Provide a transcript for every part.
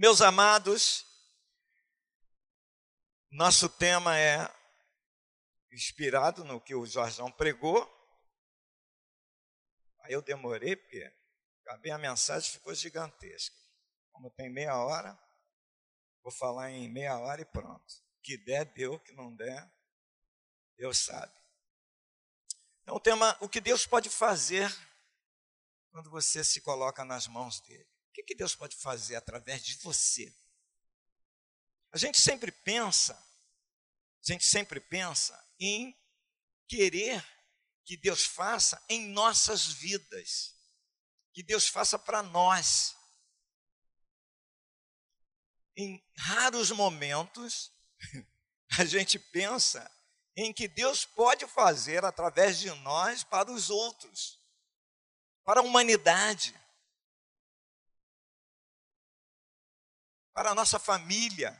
Meus amados, nosso tema é inspirado no que o Jorjão pregou. Aí eu demorei, porque acabei a mensagem ficou gigantesca. Como tem meia hora, vou falar em meia hora e pronto. Que der, deu, que não der, Deus sabe. Então, o tema, o que Deus pode fazer quando você se coloca nas mãos dele? Que, que Deus pode fazer através de você? A gente sempre pensa, a gente sempre pensa em querer que Deus faça em nossas vidas, que Deus faça para nós. Em raros momentos, a gente pensa em que Deus pode fazer através de nós para os outros, para a humanidade, para a nossa família,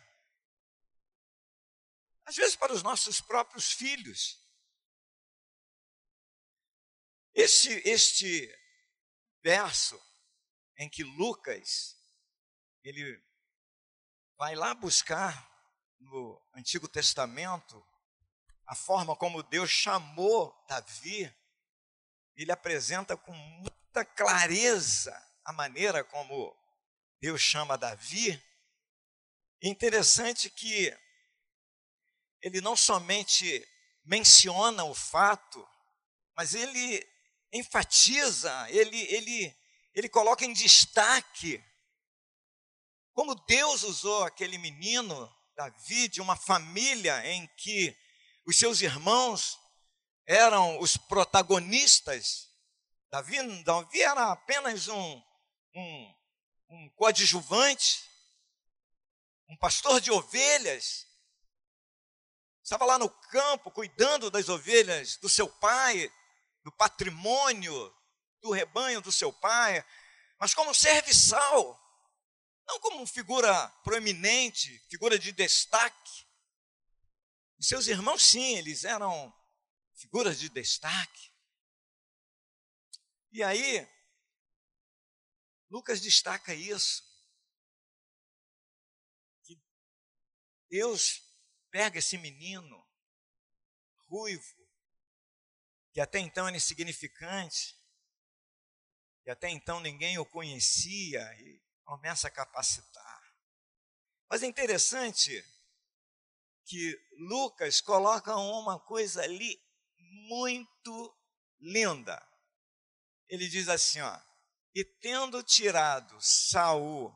às vezes para os nossos próprios filhos. Este, este verso em que Lucas ele vai lá buscar no Antigo Testamento a forma como Deus chamou Davi, ele apresenta com muita clareza a maneira como Deus chama Davi. Interessante que ele não somente menciona o fato, mas ele enfatiza, ele, ele, ele coloca em destaque como Deus usou aquele menino, Davi, de uma família em que os seus irmãos eram os protagonistas. Davi, Davi era apenas um, um, um coadjuvante, um pastor de ovelhas. Estava lá no campo cuidando das ovelhas do seu pai, do patrimônio do rebanho do seu pai, mas como serviçal, não como figura proeminente, figura de destaque. Os seus irmãos, sim, eles eram figuras de destaque. E aí, Lucas destaca isso. Deus pega esse menino ruivo, que até então era insignificante, que até então ninguém o conhecia, e começa a capacitar. Mas é interessante que Lucas coloca uma coisa ali muito linda. Ele diz assim, ó: "E tendo tirado Saul,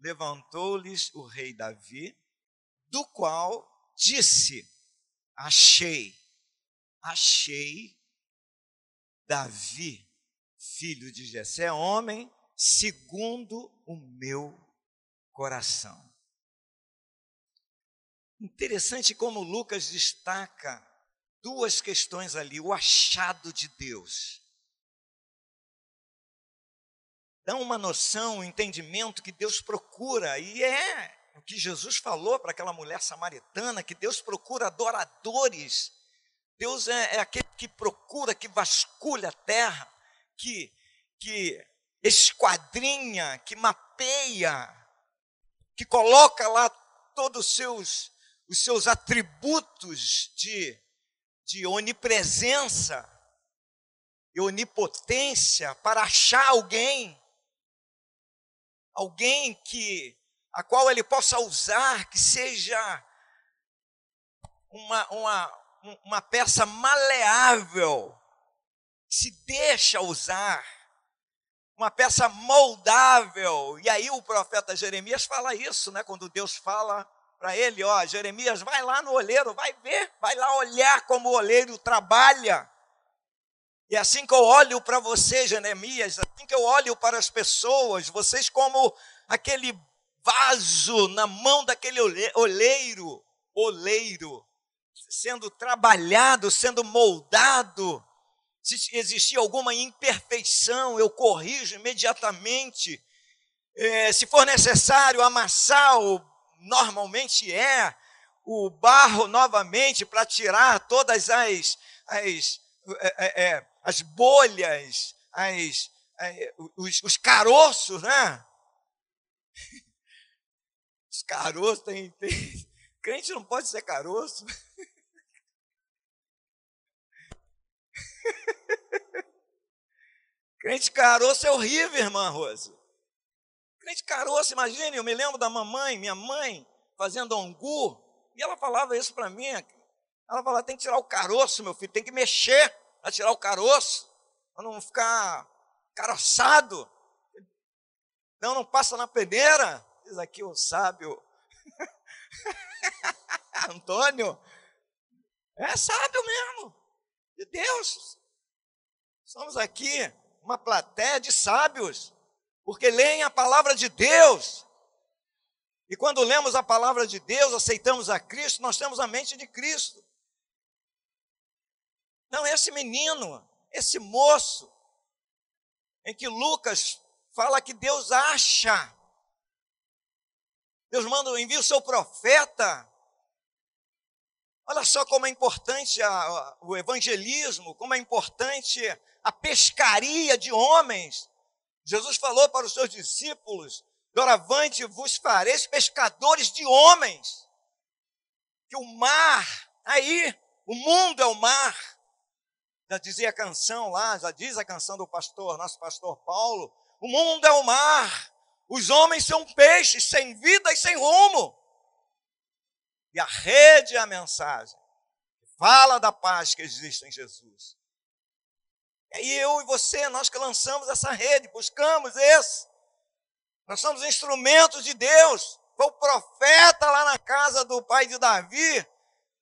levantou-lhes o rei Davi, do qual disse: Achei, achei Davi, filho de Jessé, homem segundo o meu coração. Interessante como Lucas destaca duas questões ali: o achado de Deus. Dá uma noção, um entendimento que Deus procura, e é o que Jesus falou para aquela mulher samaritana: que Deus procura adoradores. Deus é, é aquele que procura, que vasculha a terra, que, que esquadrinha, que mapeia, que coloca lá todos os seus os seus atributos de, de onipresença e onipotência para achar alguém, alguém que a qual ele possa usar, que seja uma, uma, uma peça maleável, se deixa usar, uma peça moldável. E aí o profeta Jeremias fala isso, né? Quando Deus fala para ele, ó, Jeremias, vai lá no olheiro, vai ver, vai lá olhar como o olheiro trabalha. E assim que eu olho para você, Jeremias, assim que eu olho para as pessoas, vocês como aquele vaso na mão daquele oleiro, oleiro, sendo trabalhado, sendo moldado. Se existir alguma imperfeição, eu corrijo imediatamente. É, se for necessário amassar o normalmente é o barro novamente para tirar todas as, as, é, é, as bolhas, as, os, os caroços, né? caroço, tem, tem. Crente não pode ser caroço. Crente caroço é horrível, irmã Rose. Crente caroço, imagine, eu me lembro da mamãe, minha mãe, fazendo angu, e ela falava isso para mim. Ela falava: tem que tirar o caroço, meu filho, tem que mexer para tirar o caroço, para não ficar caroçado. Não, não passa na peneira. Diz aqui o sábio Antônio. É sábio mesmo, de Deus. Estamos aqui uma plateia de sábios, porque leem a palavra de Deus. E quando lemos a palavra de Deus, aceitamos a Cristo, nós temos a mente de Cristo. Não, esse menino, esse moço, em que Lucas fala que Deus acha. Deus manda, envia o seu profeta. Olha só como é importante a, o evangelismo, como é importante a pescaria de homens. Jesus falou para os seus discípulos: Doravante vos fareis pescadores de homens. Que o mar, aí, o mundo é o mar. Já dizia a canção lá, já diz a canção do pastor, nosso pastor Paulo: o mundo é o mar, os homens são peixes sem vida e sem rumo. E a rede é a mensagem. Fala da paz que existe em Jesus. E aí eu e você, nós que lançamos essa rede, buscamos esse. Nós somos instrumentos de Deus. Foi o profeta lá na casa do pai de Davi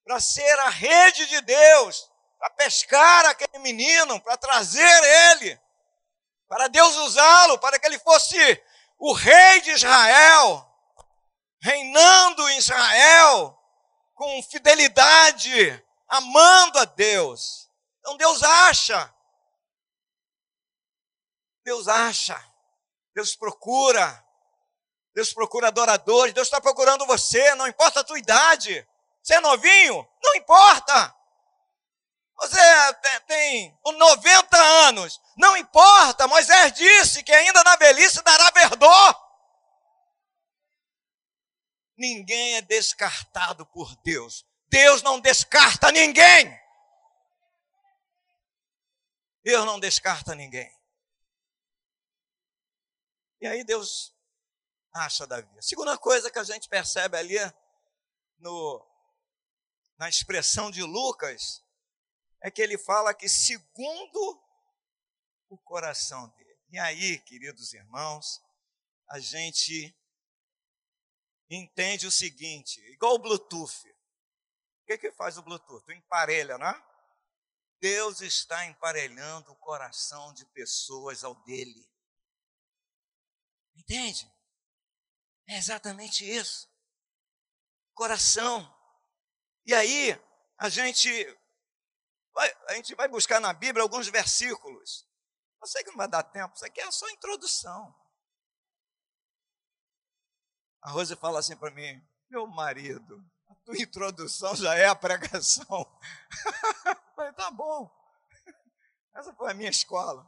para ser a rede de Deus, para pescar aquele menino, para trazer ele, para Deus usá-lo, para que ele fosse o rei de Israel, reinando em Israel com fidelidade, amando a Deus. Então Deus acha Deus acha, Deus procura, Deus procura adoradores, Deus está procurando você, não importa a tua idade. Você é novinho? Não importa. Você tem 90 anos, não importa. Moisés disse que ainda na velhice dará verdor. Ninguém é descartado por Deus. Deus não descarta ninguém. Deus não descarta ninguém. E aí Deus acha Davi. A segunda coisa que a gente percebe ali no, na expressão de Lucas é que ele fala que segundo o coração dele. E aí, queridos irmãos, a gente entende o seguinte, igual o Bluetooth. O que, que faz o Bluetooth? Emparelha, não é? Deus está emparelhando o coração de pessoas ao dele. Entende? É exatamente isso. Coração. E aí, a gente vai, a gente vai buscar na Bíblia alguns versículos. Eu sei que não vai dar tempo, isso aqui é só introdução. A Rose fala assim para mim: meu marido, a tua introdução já é a pregação. Eu falei, tá bom. Essa foi a minha escola.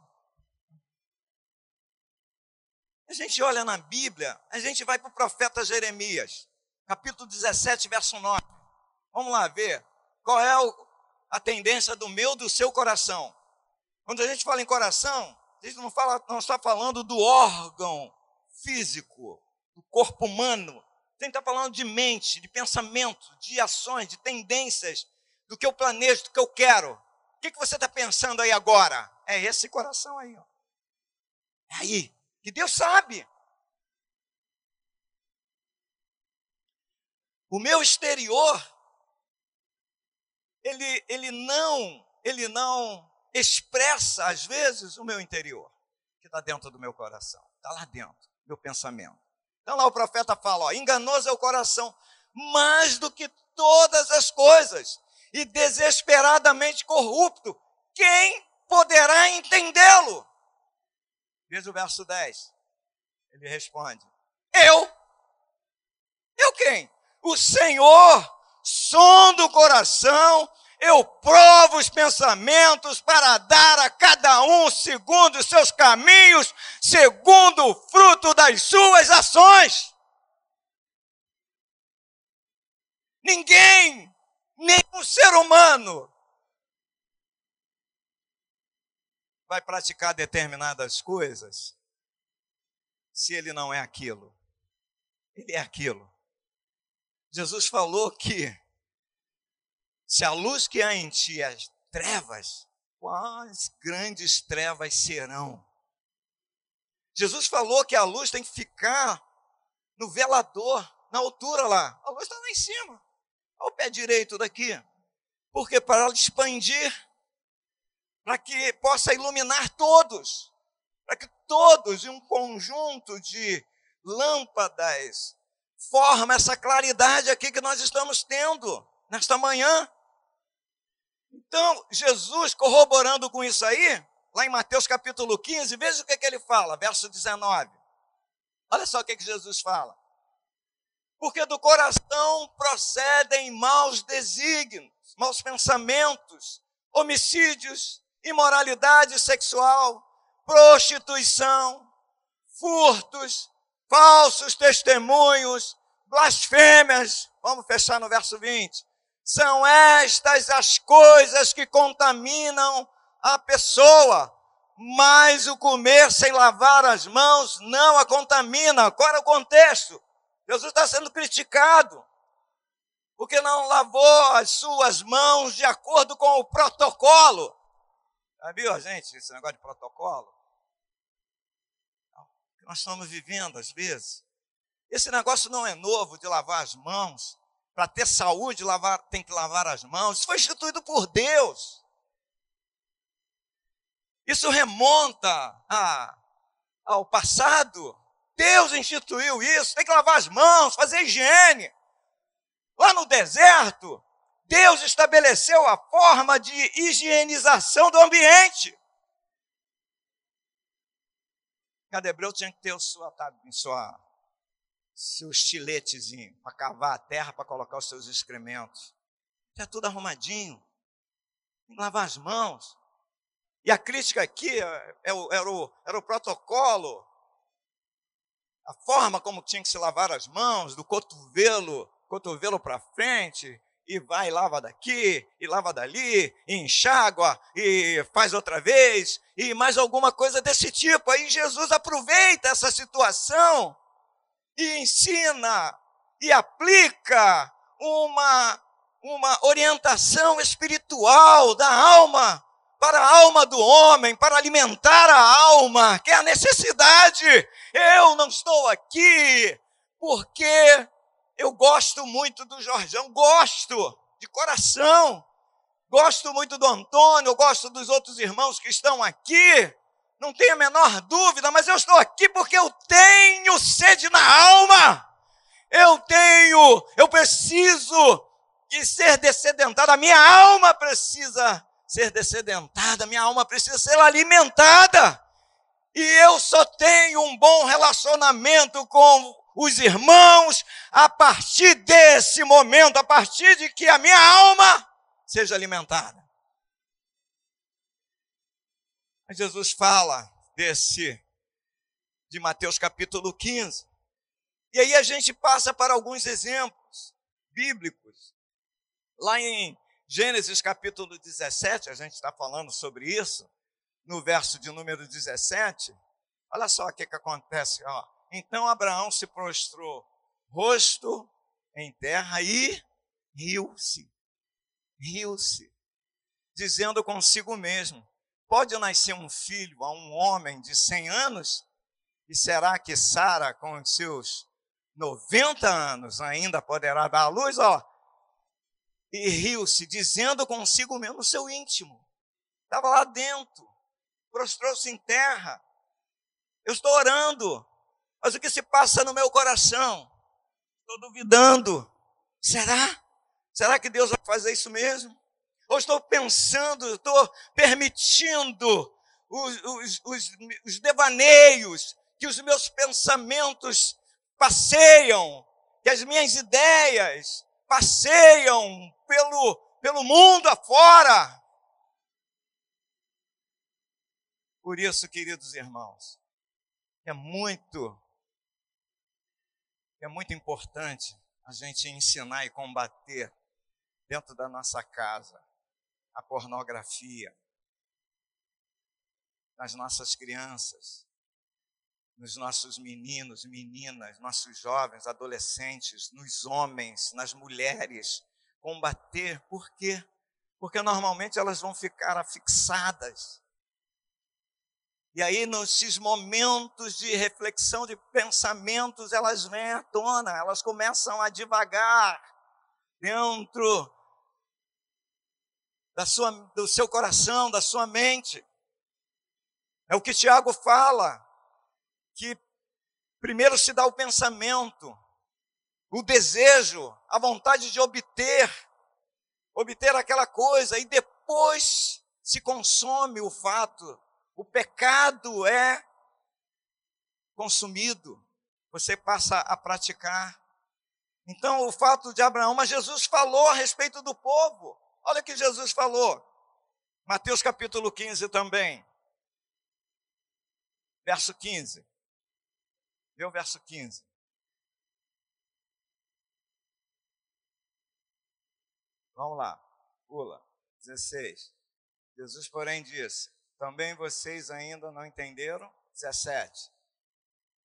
A gente olha na Bíblia, a gente vai para o profeta Jeremias, capítulo 17, verso 9. Vamos lá ver qual é a tendência do meu, do seu coração. Quando a gente fala em coração, a gente não, fala, não está falando do órgão físico, do corpo humano. A gente está falando de mente, de pensamento, de ações, de tendências, do que eu planejo, do que eu quero. O que, que você está pensando aí agora? É esse coração aí. Ó. É aí que Deus sabe. O meu exterior, ele, ele não, ele não expressa às vezes o meu interior, que está dentro do meu coração, está lá dentro, meu pensamento. Então lá o profeta fala, ó, enganoso é o coração, mais do que todas as coisas, e desesperadamente corrupto, quem poderá entendê-lo? Veja o verso 10. Ele responde: Eu? Eu quem? O Senhor, som do coração, eu provo os pensamentos para dar a cada um segundo os seus caminhos, segundo o fruto das suas ações. Ninguém, nenhum ser humano, vai praticar determinadas coisas se ele não é aquilo. Ele é aquilo. Jesus falou que se a luz que há em ti é trevas, quais grandes trevas serão? Jesus falou que a luz tem que ficar no velador, na altura lá. A luz está lá em cima, ao pé direito daqui. Porque para ela expandir, para que possa iluminar todos, para que todos, em um conjunto de lâmpadas, forma essa claridade aqui que nós estamos tendo nesta manhã. Então, Jesus, corroborando com isso aí, lá em Mateus capítulo 15, veja o que, que ele fala, verso 19. Olha só o que, que Jesus fala. Porque do coração procedem maus desígnios, maus pensamentos, homicídios, imoralidade sexual, prostituição, furtos, falsos testemunhos, blasfêmias. Vamos fechar no verso 20. São estas as coisas que contaminam a pessoa, mas o comer sem lavar as mãos não a contamina. Qual é o contexto? Jesus está sendo criticado porque não lavou as suas mãos de acordo com o protocolo. Viu, gente, esse negócio de protocolo? Que nós estamos vivendo às vezes. Esse negócio não é novo de lavar as mãos. Para ter saúde, lavar, tem que lavar as mãos. Isso foi instituído por Deus. Isso remonta a, ao passado. Deus instituiu isso. Tem que lavar as mãos, fazer higiene. Lá no deserto, Deus estabeleceu a forma de higienização do ambiente. Cada hebreu tinha que ter sua, sua, seu estiletezinho para cavar a terra, para colocar os seus excrementos. Está tudo arrumadinho. Tem que lavar as mãos. E a crítica aqui é, é era o, era o protocolo, a forma como tinha que se lavar as mãos, do cotovelo, cotovelo para frente, e vai e lava daqui, e lava dali, e enxágua, e faz outra vez, e mais alguma coisa desse tipo. Aí Jesus aproveita essa situação e ensina e aplica uma, uma orientação espiritual da alma para a alma do homem, para alimentar a alma, que é a necessidade. Eu não estou aqui porque eu gosto muito do Jorjão, gosto de coração. Gosto muito do Antônio, gosto dos outros irmãos que estão aqui. Não tenho a menor dúvida, mas eu estou aqui porque eu tenho sede na alma. Eu tenho, eu preciso de ser descedentada. A minha alma precisa ser descedentada, minha alma precisa ser alimentada. E eu só tenho um bom relacionamento com os irmãos, a partir desse momento, a partir de que a minha alma seja alimentada. Jesus fala desse, de Mateus capítulo 15. E aí a gente passa para alguns exemplos bíblicos. Lá em Gênesis capítulo 17, a gente está falando sobre isso, no verso de número 17. Olha só o que, que acontece, ó. Então Abraão se prostrou, rosto em terra, e riu-se. Riu-se, dizendo consigo mesmo: Pode nascer um filho a um homem de 100 anos? E será que Sara, com os seus 90 anos, ainda poderá dar à luz? Ó, e riu-se, dizendo consigo mesmo, no seu íntimo. Estava lá dentro, prostrou-se em terra. Eu estou orando, mas o que se passa no meu coração? Estou duvidando. Será? Será que Deus vai fazer isso mesmo? Ou estou pensando, estou permitindo os, os, os, os devaneios que os meus pensamentos passeiam, que as minhas ideias passeiam pelo, pelo mundo afora. Por isso, queridos irmãos, é muito é muito importante a gente ensinar e combater dentro da nossa casa a pornografia nas nossas crianças, nos nossos meninos, meninas, nossos jovens, adolescentes, nos homens, nas mulheres. Combater, por quê? Porque normalmente elas vão ficar afixadas. E aí, nesses momentos de reflexão, de pensamentos, elas vêm à tona, elas começam a divagar dentro da sua, do seu coração, da sua mente. É o que Tiago fala que primeiro se dá o pensamento, o desejo, a vontade de obter, obter aquela coisa, e depois se consome o fato, o pecado é consumido, você passa a praticar. Então, o fato de Abraão, mas Jesus falou a respeito do povo. Olha o que Jesus falou. Mateus capítulo 15 também. Verso 15. Vê o verso 15. Vamos lá, pula. 16. Jesus, porém, disse: Também vocês ainda não entenderam? 17.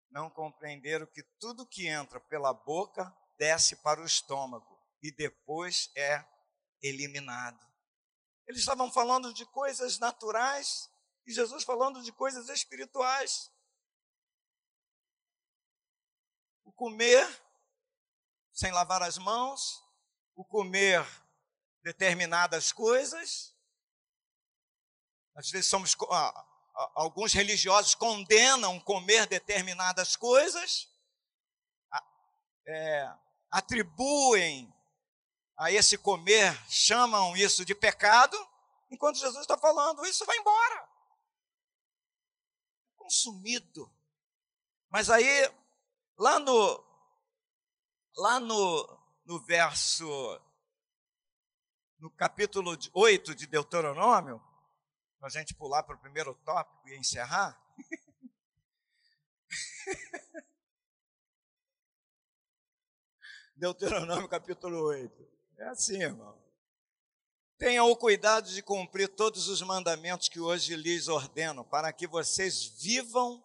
Não compreenderam que tudo que entra pela boca desce para o estômago e depois é eliminado. Eles estavam falando de coisas naturais e Jesus falando de coisas espirituais. comer sem lavar as mãos, o comer determinadas coisas. Às vezes somos alguns religiosos condenam comer determinadas coisas, é, atribuem a esse comer, chamam isso de pecado, enquanto Jesus está falando, isso vai embora. Consumido. Mas aí Lá no, lá no, no verso, no capítulo 8 de Deuteronômio, para a gente pular para o primeiro tópico e encerrar. Deuteronômio capítulo 8. É assim, irmão. Tenham o cuidado de cumprir todos os mandamentos que hoje lhes ordeno, para que vocês vivam,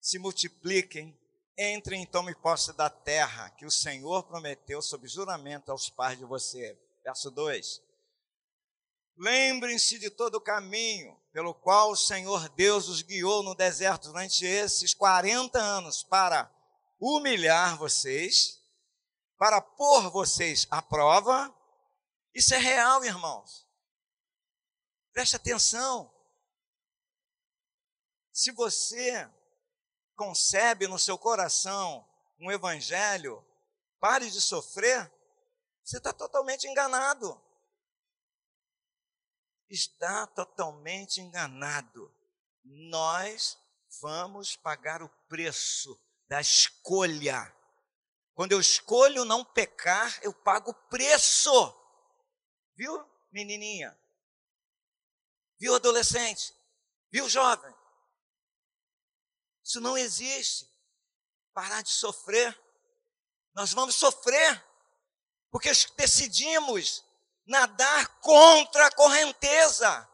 se multipliquem Entrem e tomem posse da terra que o Senhor prometeu sob juramento aos pais de você. Verso 2. Lembrem-se de todo o caminho pelo qual o Senhor Deus os guiou no deserto durante esses 40 anos para humilhar vocês, para pôr vocês à prova. Isso é real, irmãos. Preste atenção. Se você concebe no seu coração um evangelho, pare de sofrer, você está totalmente enganado. Está totalmente enganado. Nós vamos pagar o preço da escolha. Quando eu escolho não pecar, eu pago preço. Viu, menininha? Viu, adolescente? Viu, jovem? Isso não existe. Parar de sofrer. Nós vamos sofrer, porque decidimos nadar contra a correnteza.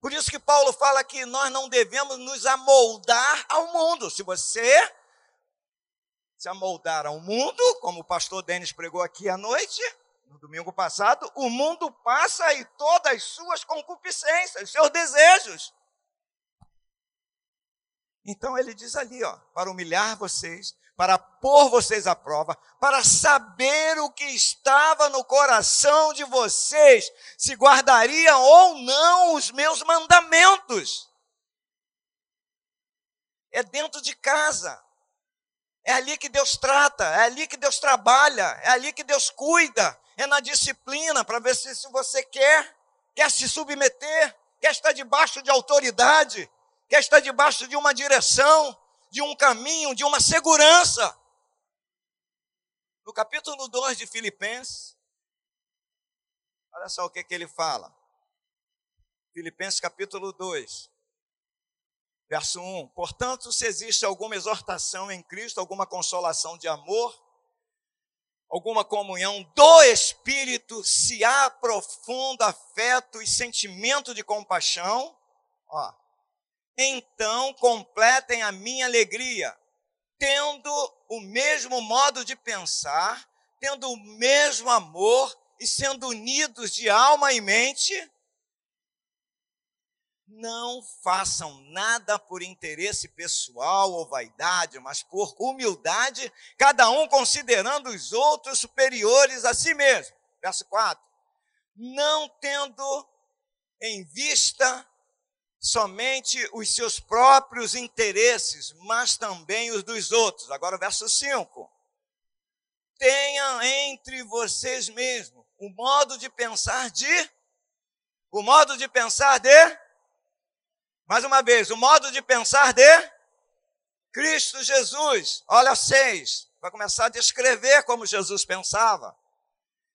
Por isso que Paulo fala que nós não devemos nos amoldar ao mundo. Se você se amoldar ao mundo, como o pastor Denis pregou aqui à noite, no domingo passado, o mundo passa e todas as suas concupiscências, seus desejos. Então ele diz ali, ó, para humilhar vocês, para pôr vocês à prova, para saber o que estava no coração de vocês, se guardariam ou não os meus mandamentos. É dentro de casa. É ali que Deus trata, é ali que Deus trabalha, é ali que Deus cuida, é na disciplina para ver se, se você quer, quer se submeter, quer estar debaixo de autoridade, quer estar debaixo de uma direção, de um caminho, de uma segurança. No capítulo 2 de Filipenses, olha só o que, que ele fala. Filipenses capítulo 2, verso 1. Portanto, se existe alguma exortação em Cristo, alguma consolação de amor, alguma comunhão do Espírito, se há profundo afeto e sentimento de compaixão, ó, então completem a minha alegria, tendo o mesmo modo de pensar, tendo o mesmo amor e sendo unidos de alma e mente, não façam nada por interesse pessoal ou vaidade, mas por humildade, cada um considerando os outros superiores a si mesmo. Verso 4. Não tendo em vista somente os seus próprios interesses, mas também os dos outros. Agora, verso 5. Tenham entre vocês mesmos o modo de pensar de. O modo de pensar de mais uma vez, o modo de pensar de Cristo Jesus. Olha seis, vai começar a descrever como Jesus pensava.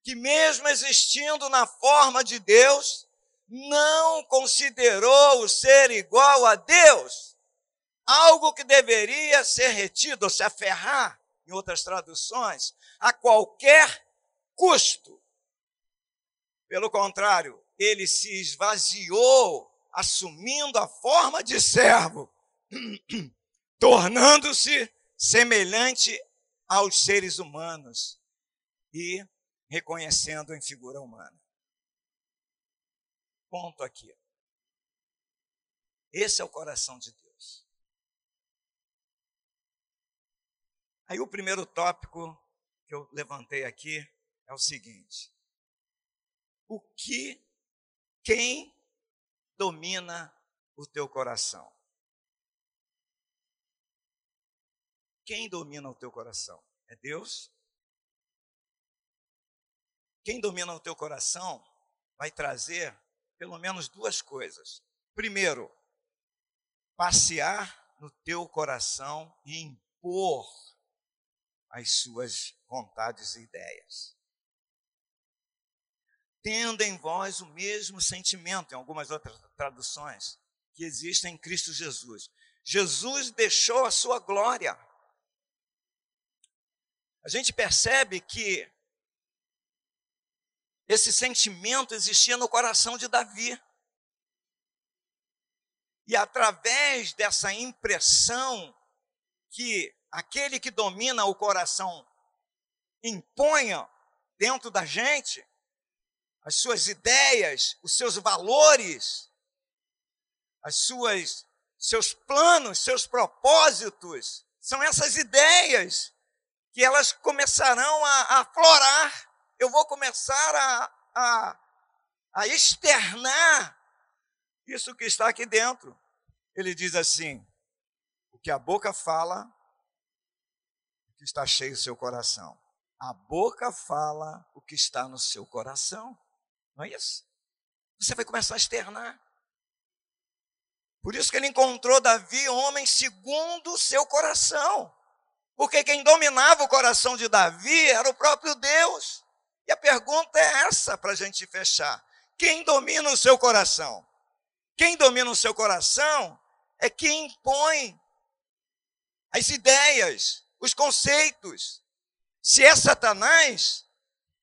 Que mesmo existindo na forma de Deus, não considerou o ser igual a Deus algo que deveria ser retido ou se aferrar, em outras traduções, a qualquer custo. Pelo contrário, ele se esvaziou assumindo a forma de servo, tornando-se semelhante aos seres humanos e reconhecendo em figura humana. Ponto aqui. Esse é o coração de Deus. Aí o primeiro tópico que eu levantei aqui é o seguinte: o que, quem domina o teu coração? Quem domina o teu coração? É Deus? Quem domina o teu coração vai trazer pelo menos duas coisas. Primeiro, passear no teu coração e impor as suas vontades e ideias tendo em vós o mesmo sentimento, em algumas outras traduções, que existe em Cristo Jesus. Jesus deixou a sua glória. A gente percebe que esse sentimento existia no coração de Davi. E através dessa impressão que aquele que domina o coração imponha dentro da gente, as suas ideias, os seus valores, as suas seus planos, seus propósitos, são essas ideias que elas começarão a, aflorar. Eu vou começar a, a, a externar isso que está aqui dentro. Ele diz assim: o que a boca fala, o que está cheio o seu coração. A boca fala o que está no seu coração. Não é isso? Você vai começar a externar. Por isso que ele encontrou Davi, homem segundo o seu coração. Porque quem dominava o coração de Davi era o próprio Deus. E a pergunta é essa para a gente fechar: quem domina o seu coração? Quem domina o seu coração é quem impõe as ideias, os conceitos. Se é Satanás,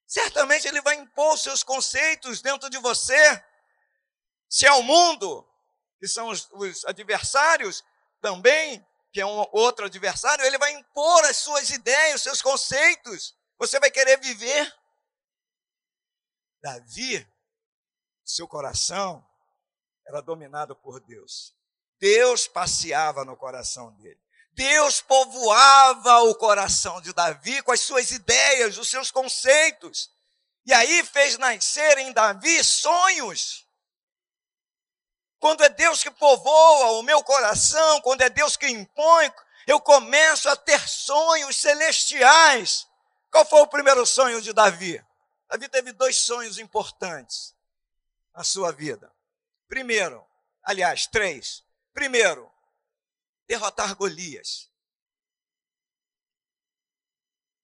certamente ele vai impor seus conceitos dentro de você. Se é o mundo, que são os, os adversários, também, que é um outro adversário, ele vai impor as suas ideias, os seus conceitos. Você vai querer viver. Davi, seu coração era dominado por Deus. Deus passeava no coração dele. Deus povoava o coração de Davi com as suas ideias, os seus conceitos. E aí fez nascer em Davi sonhos. Quando é Deus que povoa o meu coração, quando é Deus que impõe, eu começo a ter sonhos celestiais. Qual foi o primeiro sonho de Davi? Davi teve dois sonhos importantes na sua vida. Primeiro, aliás, três. Primeiro, derrotar Golias.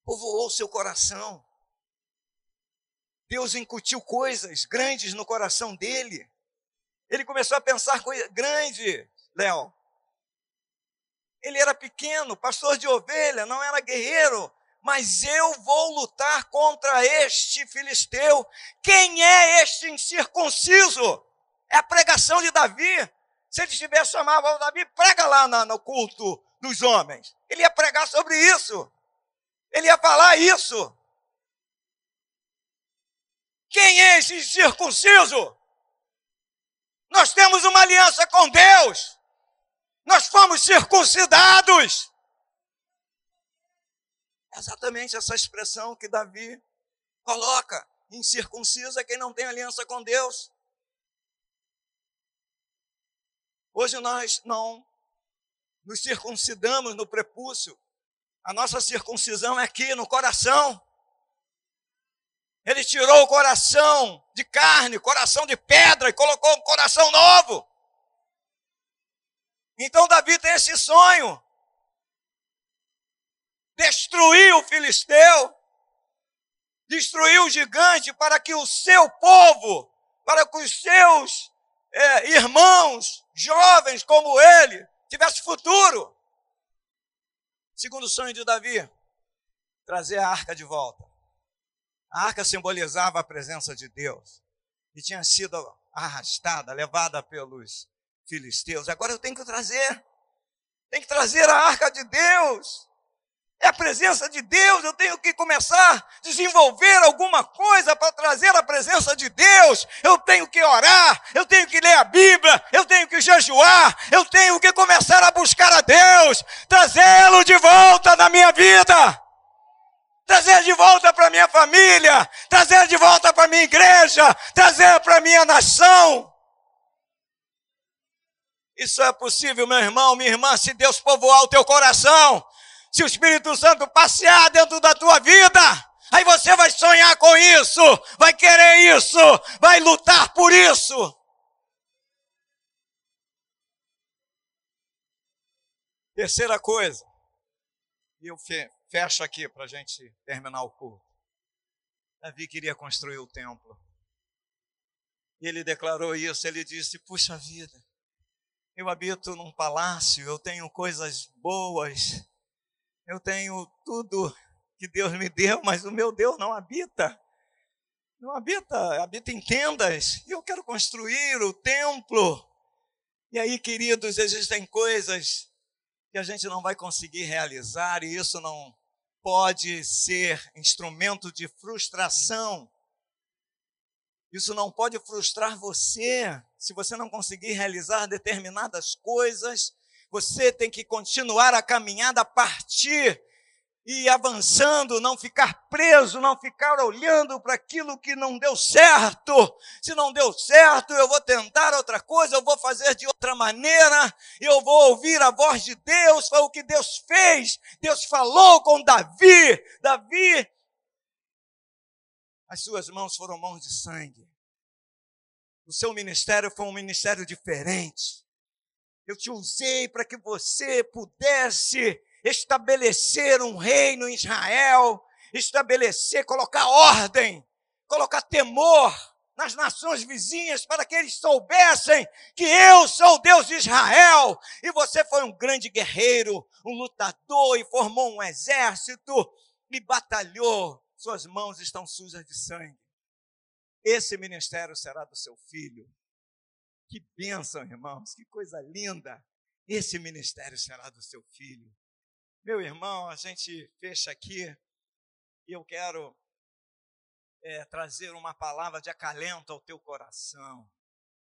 Povoou seu coração. Deus incutiu coisas grandes no coração dele. Ele começou a pensar coisa grande, Léo. Ele era pequeno, pastor de ovelha, não era guerreiro, mas eu vou lutar contra este filisteu. Quem é este incircunciso? É a pregação de Davi. Se ele tivesse chamado Davi, prega lá no culto dos homens. Ele ia pregar sobre isso. Ele ia falar isso. Quem é esse circunciso? Nós temos uma aliança com Deus. Nós fomos circuncidados. Exatamente essa expressão que Davi coloca. Incircunciso é quem não tem aliança com Deus. Hoje nós não nos circuncidamos no prepúcio. A nossa circuncisão é aqui no coração. Ele tirou o coração de carne, coração de pedra e colocou um coração novo. Então Davi tem esse sonho. Destruir o filisteu, destruir o gigante para que o seu povo, para que os seus é, irmãos, jovens como ele, tivesse futuro. Segundo sonho de Davi, trazer a arca de volta. A arca simbolizava a presença de Deus e tinha sido arrastada, levada pelos filisteus. Agora eu tenho que trazer, tem que trazer a arca de Deus. É a presença de Deus, eu tenho que começar a desenvolver alguma coisa para trazer a presença de Deus. Eu tenho que orar, eu tenho que ler a Bíblia, eu tenho que jejuar, eu tenho que começar a buscar a Deus, trazê-lo de volta na minha vida trazer de volta para minha família, trazer de volta para minha igreja, trazer para minha nação. Isso é possível, meu irmão, minha irmã, se Deus povoar o teu coração, se o Espírito Santo passear dentro da tua vida, aí você vai sonhar com isso, vai querer isso, vai lutar por isso. Terceira coisa, e eu Fecha aqui para a gente terminar o culto. Davi queria construir o templo. Ele declarou isso, ele disse: Puxa vida, eu habito num palácio, eu tenho coisas boas, eu tenho tudo que Deus me deu, mas o meu Deus não habita. Não habita, habita em tendas. E eu quero construir o templo. E aí, queridos, existem coisas que a gente não vai conseguir realizar, e isso não pode ser instrumento de frustração. Isso não pode frustrar você. Se você não conseguir realizar determinadas coisas, você tem que continuar a caminhada partir e avançando, não ficar preso, não ficar olhando para aquilo que não deu certo. Se não deu certo, eu vou tentar outra coisa, eu vou fazer de outra maneira, eu vou ouvir a voz de Deus. Foi o que Deus fez. Deus falou com Davi. Davi, as suas mãos foram mãos de sangue. O seu ministério foi um ministério diferente. Eu te usei para que você pudesse estabelecer um reino em Israel, estabelecer, colocar ordem, colocar temor nas nações vizinhas para que eles soubessem que eu sou o Deus de Israel. E você foi um grande guerreiro, um lutador e formou um exército e batalhou. Suas mãos estão sujas de sangue. Esse ministério será do seu filho. Que bênção, irmãos, que coisa linda. Esse ministério será do seu filho. Meu irmão, a gente fecha aqui e eu quero é, trazer uma palavra de acalento ao teu coração.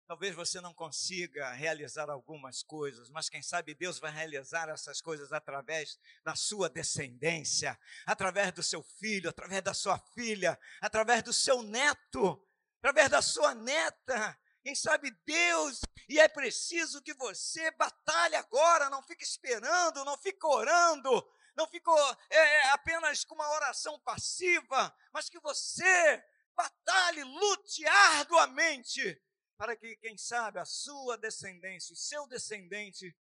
Talvez você não consiga realizar algumas coisas, mas quem sabe Deus vai realizar essas coisas através da sua descendência, através do seu filho, através da sua filha, através do seu neto, através da sua neta. Quem sabe Deus, e é preciso que você batalhe agora, não fique esperando, não fique orando, não fique é, é, apenas com uma oração passiva, mas que você batalhe, lute arduamente, para que, quem sabe, a sua descendência, o seu descendente,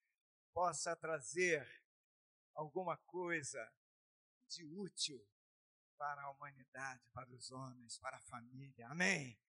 possa trazer alguma coisa de útil para a humanidade, para os homens, para a família. Amém?